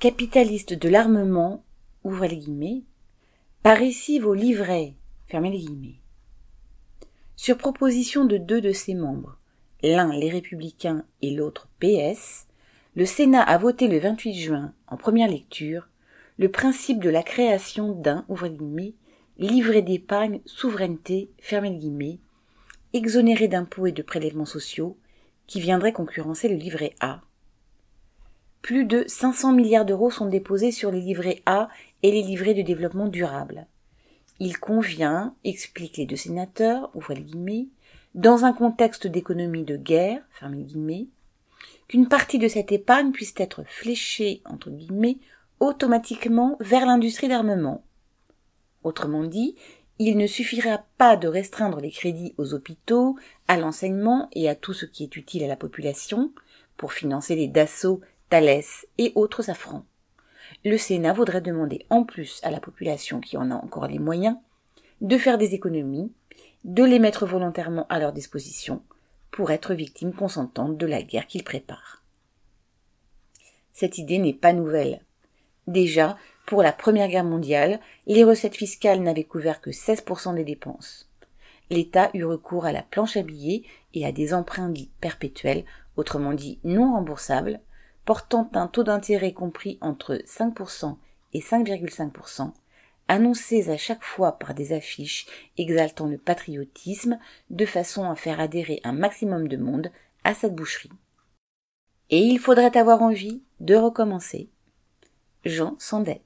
Capitalistes de l'armement, ouvrez les guillemets, par ici vos livrets, fermez les guillemets. Sur proposition de deux de ses membres, l'un les Républicains et l'autre PS, le Sénat a voté le 28 juin, en première lecture, le principe de la création d'un, livret d'épargne souveraineté, guillemets, exonéré d'impôts et de prélèvements sociaux, qui viendrait concurrencer le livret A. Plus de 500 milliards d'euros sont déposés sur les livrets A et les livrets de développement durable. Il convient, expliquent les deux sénateurs, dans un contexte d'économie de guerre, qu'une partie de cette épargne puisse être fléchée, automatiquement vers l'industrie d'armement. Autrement dit, il ne suffira pas de restreindre les crédits aux hôpitaux, à l'enseignement et à tout ce qui est utile à la population pour financer les Dassault, Thalès et autres safrans. Le Sénat voudrait demander en plus à la population qui en a encore les moyens de faire des économies, de les mettre volontairement à leur disposition pour être victimes consentantes de la guerre qu'ils préparent. Cette idée n'est pas nouvelle. Déjà, pour la Première Guerre mondiale, les recettes fiscales n'avaient couvert que 16% des dépenses. L'État eut recours à la planche à billets et à des emprunts dits perpétuels, autrement dit non remboursables, portant un taux d'intérêt compris entre 5% et 5,5%, annoncés à chaque fois par des affiches exaltant le patriotisme de façon à faire adhérer un maximum de monde à cette boucherie. Et il faudrait avoir envie de recommencer. Jean Sandet.